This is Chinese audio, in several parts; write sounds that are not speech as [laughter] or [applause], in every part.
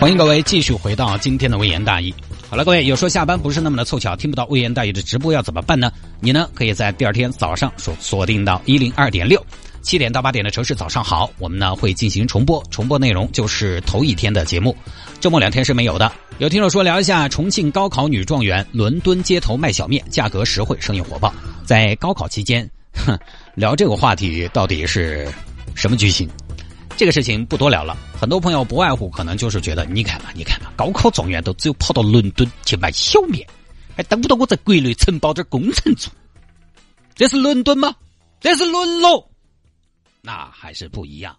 欢迎各位继续回到今天的微言大义。好了，各位，有时候下班不是那么的凑巧，听不到微言大义的直播要怎么办呢？你呢，可以在第二天早上锁锁定到一零二点六。七点到八点的城市早上好，我们呢会进行重播，重播内容就是头一天的节目，周末两天是没有的。有听众说聊一下重庆高考女状元伦敦街头卖小面，价格实惠，生意火爆。在高考期间，哼，聊这个话题到底是什么居心？这个事情不多聊了。很多朋友不外乎可能就是觉得，你看嘛，你看嘛，高考状元都只有跑到伦敦去卖小面，还等不到我在国内承包点工程做？这是伦敦吗？这是沦落？那还是不一样，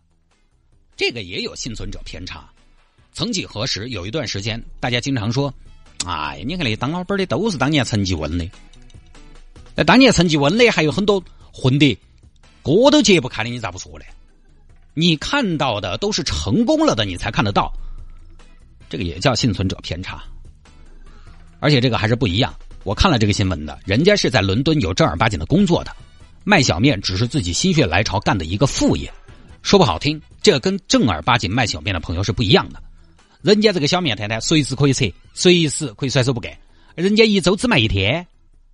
这个也有幸存者偏差。曾几何时，有一段时间，大家经常说：“哎，你看那当老板的都是当年成绩稳的。”那当年成绩稳的还有很多混的，锅都揭不开的，你咋不说呢？你看到的都是成功了的，你才看得到。这个也叫幸存者偏差。而且这个还是不一样。我看了这个新闻的，人家是在伦敦有正儿八经的工作的。卖小面只是自己心血来潮干的一个副业，说不好听，这跟正儿八经卖小面的朋友是不一样的。人家这个小面摊摊随时可以撤，随时可以甩手不干，人家一周只卖一天，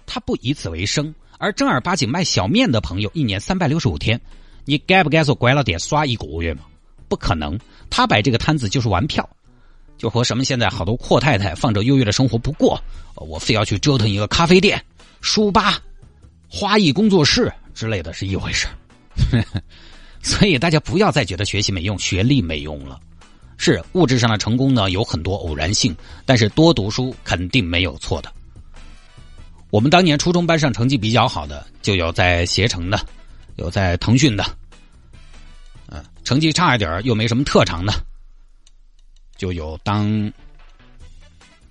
他不以此为生。而正儿八经卖小面的朋友，一年三百六十五天，你敢不敢说关了店耍一个月吗？不可能，他摆这个摊子就是玩票，就和什么现在好多阔太太放着优越的生活不过，我非要去折腾一个咖啡店、书吧、花艺工作室。之类的是一回事 [laughs] 所以大家不要再觉得学习没用、学历没用了。是物质上的成功呢，有很多偶然性，但是多读书肯定没有错的。我们当年初中班上成绩比较好的，就有在携程的，有在腾讯的，嗯，成绩差一点又没什么特长的，就有当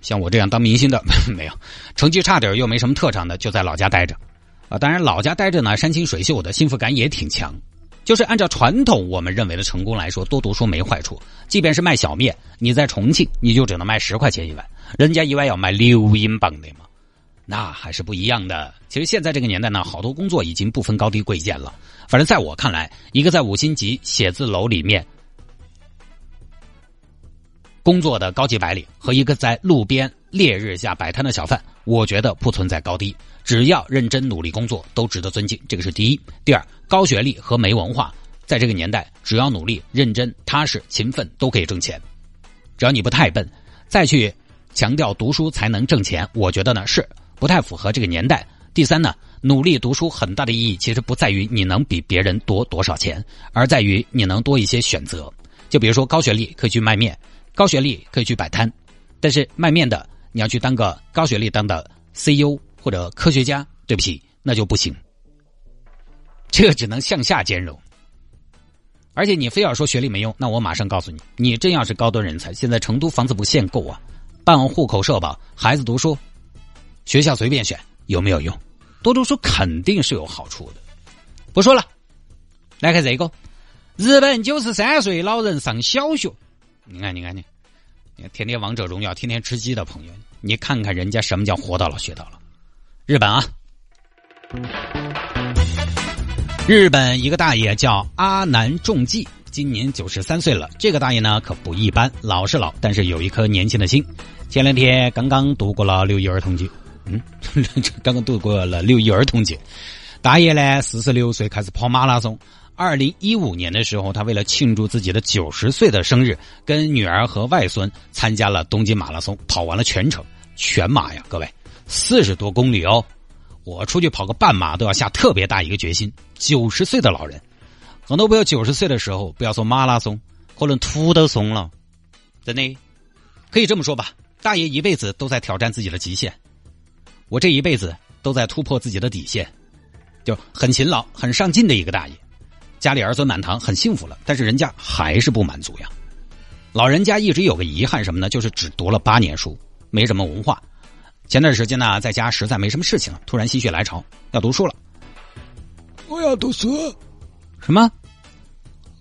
像我这样当明星的 [laughs] 没有，成绩差点又没什么特长的，就在老家待着。啊，当然，老家待着呢，山清水秀的，幸福感也挺强。就是按照传统我们认为的成功来说，多读书没坏处。即便是卖小面，你在重庆，你就只能卖十块钱一碗，人家一碗要卖六英镑的嘛，那还是不一样的。其实现在这个年代呢，好多工作已经不分高低贵贱了。反正在我看来，一个在五星级写字楼里面工作的高级白领，和一个在路边烈日下摆摊的小贩，我觉得不存在高低。只要认真努力工作，都值得尊敬。这个是第一。第二，高学历和没文化，在这个年代，只要努力、认真、踏实、勤奋，都可以挣钱。只要你不太笨，再去强调读书才能挣钱，我觉得呢是不太符合这个年代。第三呢，努力读书很大的意义，其实不在于你能比别人多多少钱，而在于你能多一些选择。就比如说高学历可以去卖面，高学历可以去摆摊，但是卖面的你要去当个高学历当的 CEO。或者科学家，对不起，那就不行。这只能向下兼容。而且你非要说学历没用，那我马上告诉你，你真要是高端人才，现在成都房子不限购啊，办户口社保，孩子读书，学校随便选，有没有用？多读书肯定是有好处的。不说了，来看这个，日本九十三岁老人上小学，你看，你看，你，你看，天天王者荣耀，天天吃鸡的朋友，你看看人家什么叫活到老学到老。日本啊，日本一个大爷叫阿南重纪，今年九十三岁了。这个大爷呢可不一般，老是老，但是有一颗年轻的心。前两天刚刚度过了六一儿童节，嗯，[laughs] 刚刚度过了六一儿童节。大爷呢四十六岁开始跑马拉松。二零一五年的时候，他为了庆祝自己的九十岁的生日，跟女儿和外孙参加了东京马拉松，跑完了全程全马呀，各位。四十多公里哦，我出去跑个半马都要下特别大一个决心。九十岁的老人，很多朋友九十岁的时候，不要说马拉松，可能土都松了。真的，可以这么说吧，大爷一辈子都在挑战自己的极限。我这一辈子都在突破自己的底线，就很勤劳、很上进的一个大爷。家里儿孙满堂，很幸福了，但是人家还是不满足呀。老人家一直有个遗憾什么呢？就是只读了八年书，没什么文化。前段时间呢，在家实在没什么事情了，突然心血来潮要读书了。我要读书，什么？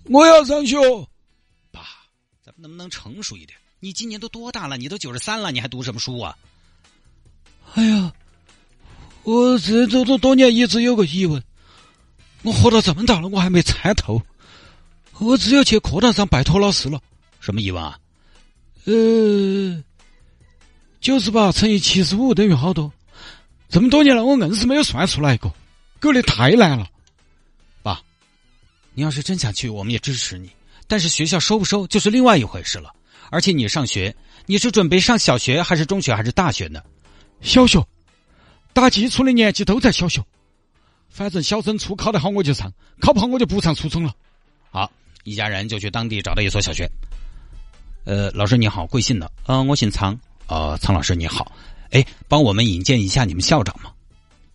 我要上学。爸，咱们能不能成熟一点？你今年都多大了？你都九十三了，你还读什么书啊？哎呀，我这这这多年一直有个疑问，我活到这么大了，我还没猜透。我只有去课堂上拜托老师了。什么疑问啊？呃，九十八乘以七十五等于好多？这么多年了，我硬是没有算出来过，搞得太难了。爸，你要是真想去，我们也支持你。但是学校收不收就是另外一回事了。而且你上学，你是准备上小学还是中学还是大学呢？小学，打基础的年纪都在小学。反正小升初考得好我就上，考不好我就不上初中了。好，一家人就去当地找到一所小学。呃，老师你好，贵姓的？呃，我姓苍。呃，苍老师你好。哎，帮我们引荐一下你们校长嘛？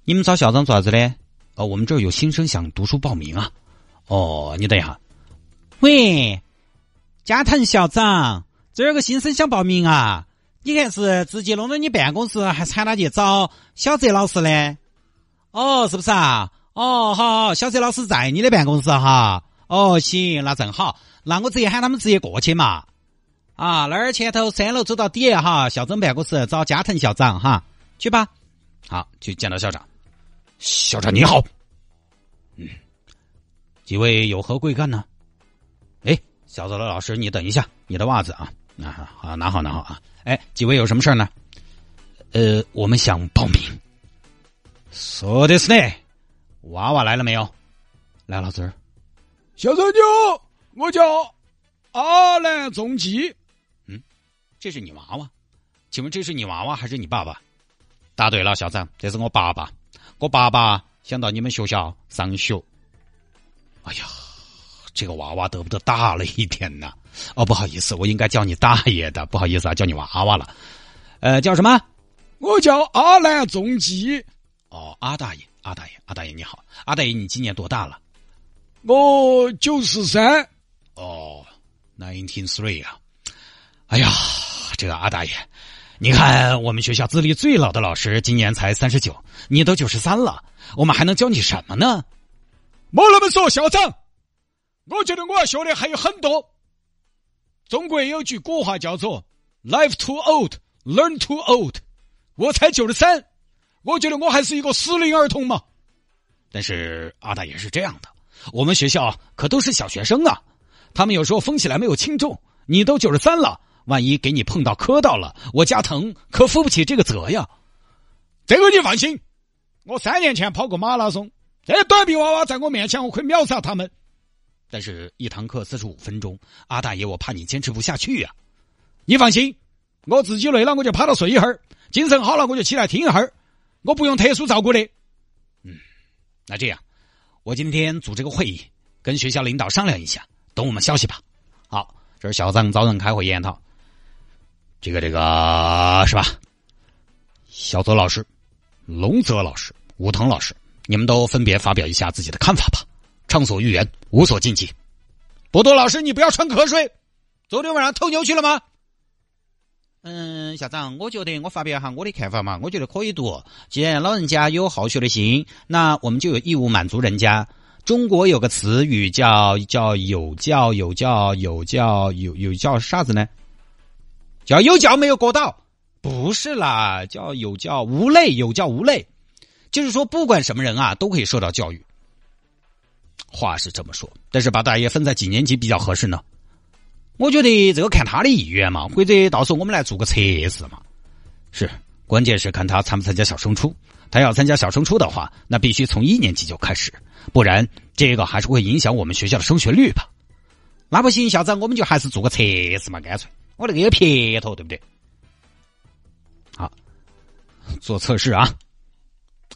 你们找校长做啥子嘞？哦，我们这儿有新生想读书报名啊。哦，你等一下。喂，加藤校长，这儿有个新生想报名啊。你看是直接弄到你办公室，还喊他去找小泽老师呢？哦，是不是啊？哦，好，小泽老师在你的办公室哈。哦，行，那正好，那我直接喊他们直接过去嘛。啊，那儿前头三楼走到底哈，校长办公室找加藤校长哈，去吧。好，去见到校长。校长你好。嗯，几位有何贵干呢？哎，小泽老师，你等一下，你的袜子啊，啊好，拿好拿好啊。哎，几位有什么事儿呢？呃，我们想报名。说的是呢，娃娃来了没有？来了，这儿。小长牛，我叫阿兰仲基。嗯，这是你娃娃？请问这是你娃娃还是你爸爸？答对了，校长，这是我爸爸。我爸爸想到你们学校上学。哎呀，这个娃娃得不得大了一点呢？哦，不好意思，我应该叫你大爷的，不好意思啊，叫你娃娃了。呃，叫什么？我叫阿兰仲基。哦，阿大爷，阿大爷，阿大爷你好，阿大爷你今年多大了？我九十三。哦，nineteen three 啊。哎呀，这个阿大爷，你看我们学校资历最老的老师今年才三十九，你都九十三了，我们还能教你什么呢？莫那么说，校长，我觉得我要学的还有很多。中国有句古话叫做 “life too old, learn too old”，我才九十三，我觉得我还是一个适龄儿童嘛。但是阿大爷是这样的，我们学校可都是小学生啊，他们有时候疯起来没有轻重。你都九十三了，万一给你碰到磕到了，我加藤可负不起这个责呀。这个你放心，我三年前跑过马拉松，这短臂娃娃在我面前我可以秒杀他们。但是，一堂课四十五分钟，阿大爷，我怕你坚持不下去呀。你放心，我自己累了我就趴着睡一会儿，精神好了我就起来听一会儿，我不用特殊照顾的。嗯，那这样，我今天组织个会议，跟学校领导商量一下，等我们消息吧。好，这是校长找人开会研讨。这个这个是吧？小泽老师、龙泽老师、武藤老师，你们都分别发表一下自己的看法吧。畅所欲言，无所禁忌。博多老师，你不要穿瞌睡。昨天晚上偷牛去了吗？嗯，校长，我觉得我发表一下我的看法嘛。我觉得可以读。既然老人家有好学的心，那我们就有义务满足人家。中国有个词语叫叫有教有教有教有有教啥子呢？叫有教没有过道？不是啦，叫有教无类，有教无类，就是说不管什么人啊，都可以受到教育。话是这么说，但是把大爷分在几年级比较合适呢？我觉得这个看他的意愿嘛，或者到时候我们来做个测试嘛。是，关键是看他参不参加小升初。他要参加小升初的话，那必须从一年级就开始，不然这个还是会影响我们学校的升学率吧。那不行，校长，我们就还是做个测试嘛，干脆。我那个有撇头，对不对？好，做测试啊，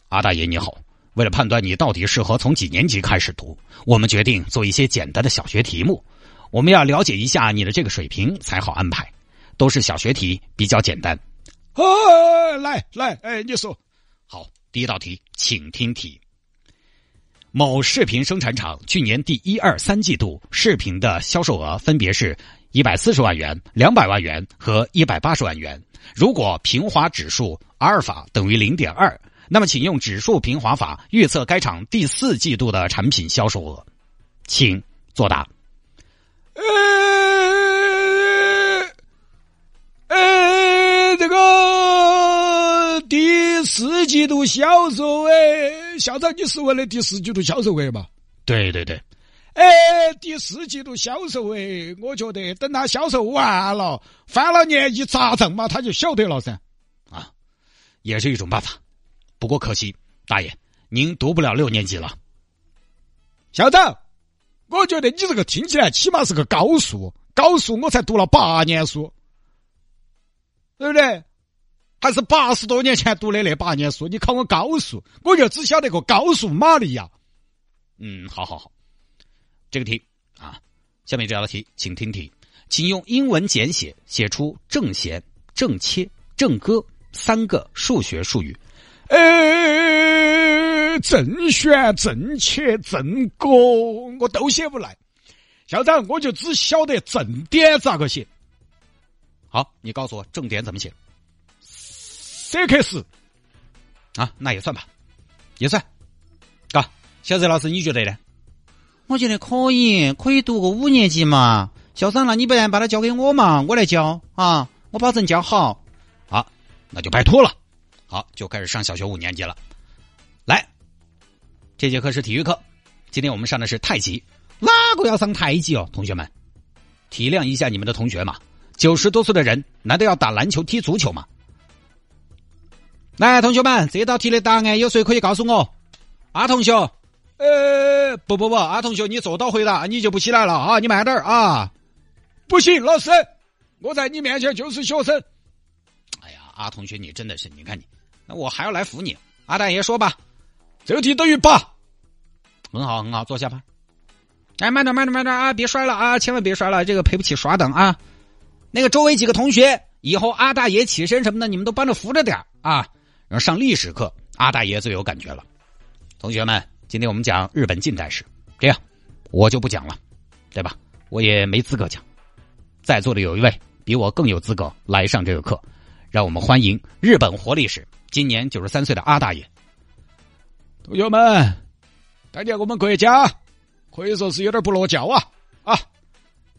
阿大爷你好。为了判断你到底适合从几年级开始读，我们决定做一些简单的小学题目。我们要了解一下你的这个水平才好安排。都是小学题，比较简单。哦，来来，哎，你说。好，第一道题，请听题。某视频生产厂去年第一、二、三季度视频的销售额分别是一百四十万元、两百万元和一百八十万元。如果平滑指数阿尔法等于零点二。那么请用指数平滑法预测该厂第四季度的产品销售额，请作答。呃，这个第四季度销售，哎，校长，你是问的第四季度销售额吧？对对对。哎，第四季度销售，哎，我觉得等他销售完了，翻了年一查账嘛，他就晓得了噻。啊，也是一种办法。不过可惜，大爷，您读不了六年级了。校长，我觉得你这个听起来起码是个高数，高数我才读了八年书，对不对？还是八十多年前读的那八年书，你考我高数，我就只晓得个高数玛利亚。嗯，好好好，这个题啊，下面这道题，请听题，请用英文简写写出正弦、正切、正歌三个数学术语。呃，正弦、正切、正歌，我都写不来。校长，我就只晓得正点咋个写。好，你告诉我正点怎么写。C K 十啊，那也算吧，也算。啊，小泽老师，你觉得呢？我觉得可以，可以读个五年级嘛。校长，那你不然把它交给我嘛，我来教啊，我保证教好。啊，那就拜托了。好，就开始上小学五年级了。来，这节课是体育课，今天我们上的是太极。哪个要上太极哦？同学们，体谅一下你们的同学嘛。九十多岁的人，难道要打篮球、踢足球吗？来，同学们，这道题的答案有谁可以告诉我？阿同学，呃，不不不，阿同学，你坐到回答，你就不起来了啊！你慢点啊！不行，老师，我在你面前就是学生。哎呀，阿同学，你真的是，你看你，那我还要来扶你。阿大爷说吧，这个题等于八。很好，很好，坐下吧。哎，慢点，慢点，慢点啊！别摔了啊！千万别摔了，这个赔不起耍等啊。那个周围几个同学，以后阿大爷起身什么的，你们都帮着扶着点啊。然后上历史课，阿大爷最有感觉了。同学们，今天我们讲日本近代史，这样我就不讲了，对吧？我也没资格讲。在座的有一位比我更有资格来上这个课，让我们欢迎日本活历史，今年九十三岁的阿大爷。同学们，感觉我们国家可以说是有点不落教啊啊！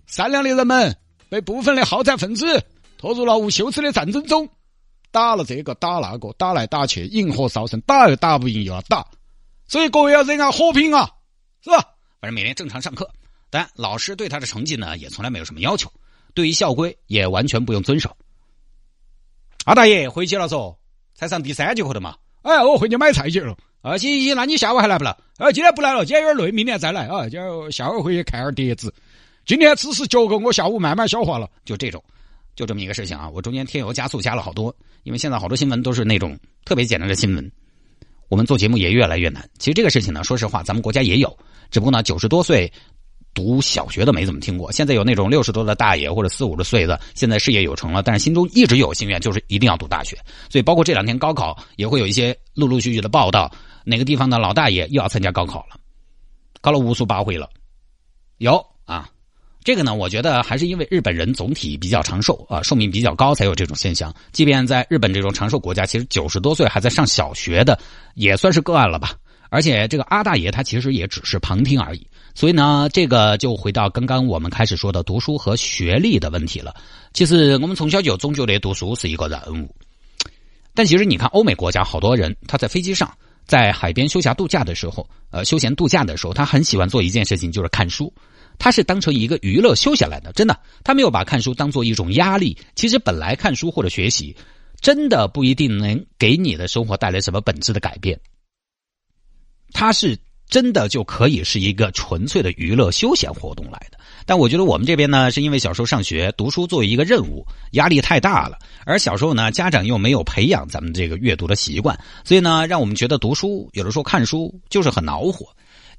善良的人们被部分的好战分子拖入了无休止的战争中。打了这个，打那个，打来打去，引火烧身，打又打不赢，又要打，所以各位要热爱和平啊，是吧？反正每天正常上课，但老师对他的成绩呢，也从来没有什么要求，对于校规也完全不用遵守。阿大爷回去了嗦，才上第三节课的嘛。哎，我回去买菜去了。啊，行行行，那你下午还来不来？啊，今天不来了，今天有点累，明天再来啊。今儿下午回去看点碟子。今天只是脚个，我下午慢慢消化了。就这种。就这么一个事情啊，我中间添油加醋加了好多，因为现在好多新闻都是那种特别简单的新闻，我们做节目也越来越难。其实这个事情呢，说实话，咱们国家也有，只不过呢，九十多岁读小学的没怎么听过。现在有那种六十多的大爷或者四五十岁的，现在事业有成了，但是心中一直有心愿，就是一定要读大学。所以包括这两天高考也会有一些陆陆续续的报道，哪个地方的老大爷又要参加高考了，考了无数八回了，有啊。这个呢，我觉得还是因为日本人总体比较长寿啊，寿命比较高，才有这种现象。即便在日本这种长寿国家，其实九十多岁还在上小学的，也算是个案了吧。而且这个阿大爷他其实也只是旁听而已。所以呢，这个就回到刚刚我们开始说的读书和学历的问题了。其实我们从小就总觉得读书是一个任务，但其实你看欧美国家好多人，他在飞机上、在海边休闲度假的时候，呃，休闲度假的时候，他很喜欢做一件事情，就是看书。他是当成一个娱乐休闲来的，真的，他没有把看书当做一种压力。其实本来看书或者学习，真的不一定能给你的生活带来什么本质的改变。他是真的就可以是一个纯粹的娱乐休闲活动来的。但我觉得我们这边呢，是因为小时候上学读书作为一个任务，压力太大了，而小时候呢，家长又没有培养咱们这个阅读的习惯，所以呢，让我们觉得读书有的时候看书就是很恼火。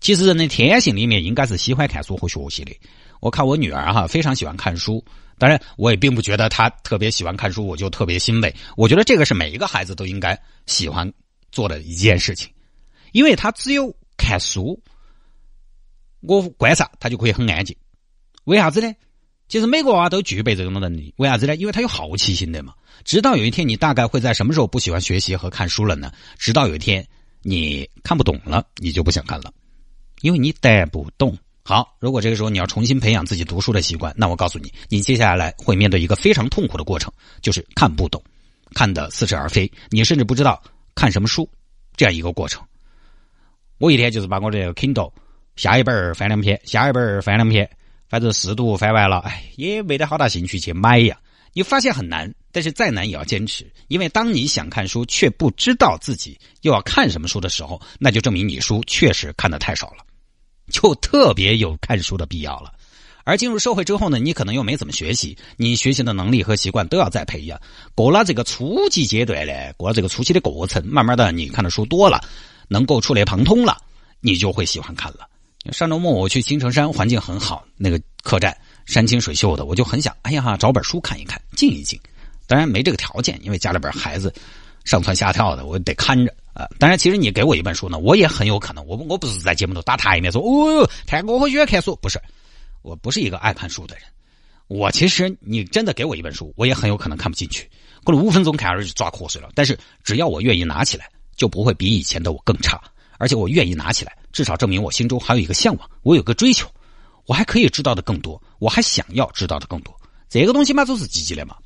其实人的天性里面应该是喜欢看书和学习的。我看我女儿哈非常喜欢看书，当然我也并不觉得她特别喜欢看书，我就特别欣慰。我觉得这个是每一个孩子都应该喜欢做的一件事情，因为他只有看书，我观察他就可以很安静。为啥子呢？其实每个娃都具备这种能力。为啥子呢？因为他有好奇心的嘛。直到有一天你大概会在什么时候不喜欢学习和看书了呢？直到有一天你看不懂了，你就不想看了。因为你带不动。好，如果这个时候你要重新培养自己读书的习惯，那我告诉你，你接下来会面对一个非常痛苦的过程，就是看不懂，看得似是而非。你甚至不知道看什么书这样一个过程。我一天就是把我这个 Kindle 下一本翻两篇，下一本翻两篇，反正四读翻完了，哎，也没得好大兴趣去买呀。你发现很难，但是再难也要坚持，因为当你想看书却不知道自己又要看什么书的时候，那就证明你书确实看的太少了，就特别有看书的必要了。而进入社会之后呢，你可能又没怎么学习，你学习的能力和习惯都要再培养。过了这个初级阶段呢，过了这个初期的过程，慢慢的你看的书多了，能够触类旁通了，你就会喜欢看了。上周末我去青城山，环境很好，那个客栈。山清水秀的，我就很想，哎呀，找本书看一看，静一静。当然没这个条件，因为家里边孩子上蹿下跳的，我得看着啊。当然，其实你给我一本书呢，我也很有可能，我我不是在节目里打他一面说，哦，太我很喜欢看书，不是，我不是一个爱看书的人。我其实你真的给我一本书，我也很有可能看不进去，过了五分钟看完就抓瞌睡了。但是只要我愿意拿起来，就不会比以前的我更差。而且我愿意拿起来，至少证明我心中还有一个向往，我有个追求。我还可以知道的更多，我还想要知道的更多。这个东西嘛，就是积极的嘛。